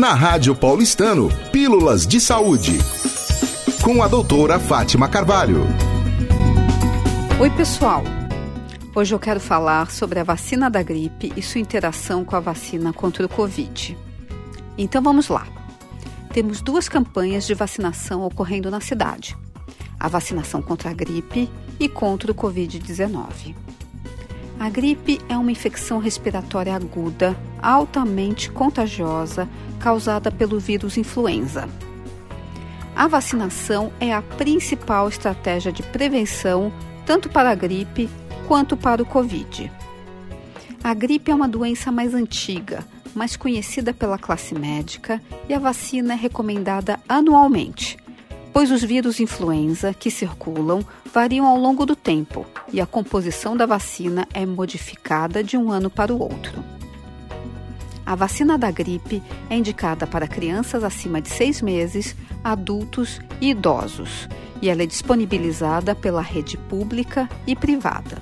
Na Rádio Paulistano, Pílulas de Saúde. Com a doutora Fátima Carvalho. Oi, pessoal. Hoje eu quero falar sobre a vacina da gripe e sua interação com a vacina contra o Covid. Então vamos lá. Temos duas campanhas de vacinação ocorrendo na cidade: a vacinação contra a gripe e contra o Covid-19. A gripe é uma infecção respiratória aguda, altamente contagiosa, causada pelo vírus influenza. A vacinação é a principal estratégia de prevenção tanto para a gripe quanto para o Covid. A gripe é uma doença mais antiga, mais conhecida pela classe médica e a vacina é recomendada anualmente, pois os vírus influenza que circulam variam ao longo do tempo e a composição da vacina é modificada de um ano para o outro. A vacina da gripe é indicada para crianças acima de seis meses, adultos e idosos, e ela é disponibilizada pela rede pública e privada.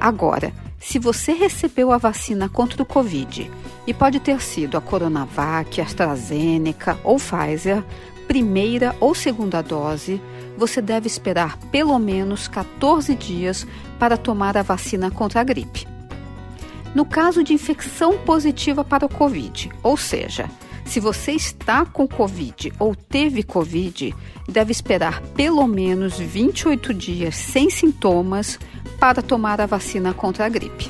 Agora, se você recebeu a vacina contra o Covid e pode ter sido a Coronavac, AstraZeneca ou Pfizer, primeira ou segunda dose, você deve esperar pelo menos 14 dias para tomar a vacina contra a gripe. No caso de infecção positiva para o Covid, ou seja, se você está com Covid ou teve Covid, deve esperar pelo menos 28 dias sem sintomas para tomar a vacina contra a gripe.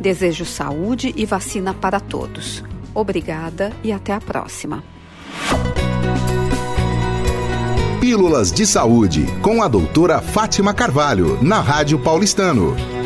Desejo saúde e vacina para todos. Obrigada e até a próxima. Pílulas de Saúde, com a doutora Fátima Carvalho, na Rádio Paulistano.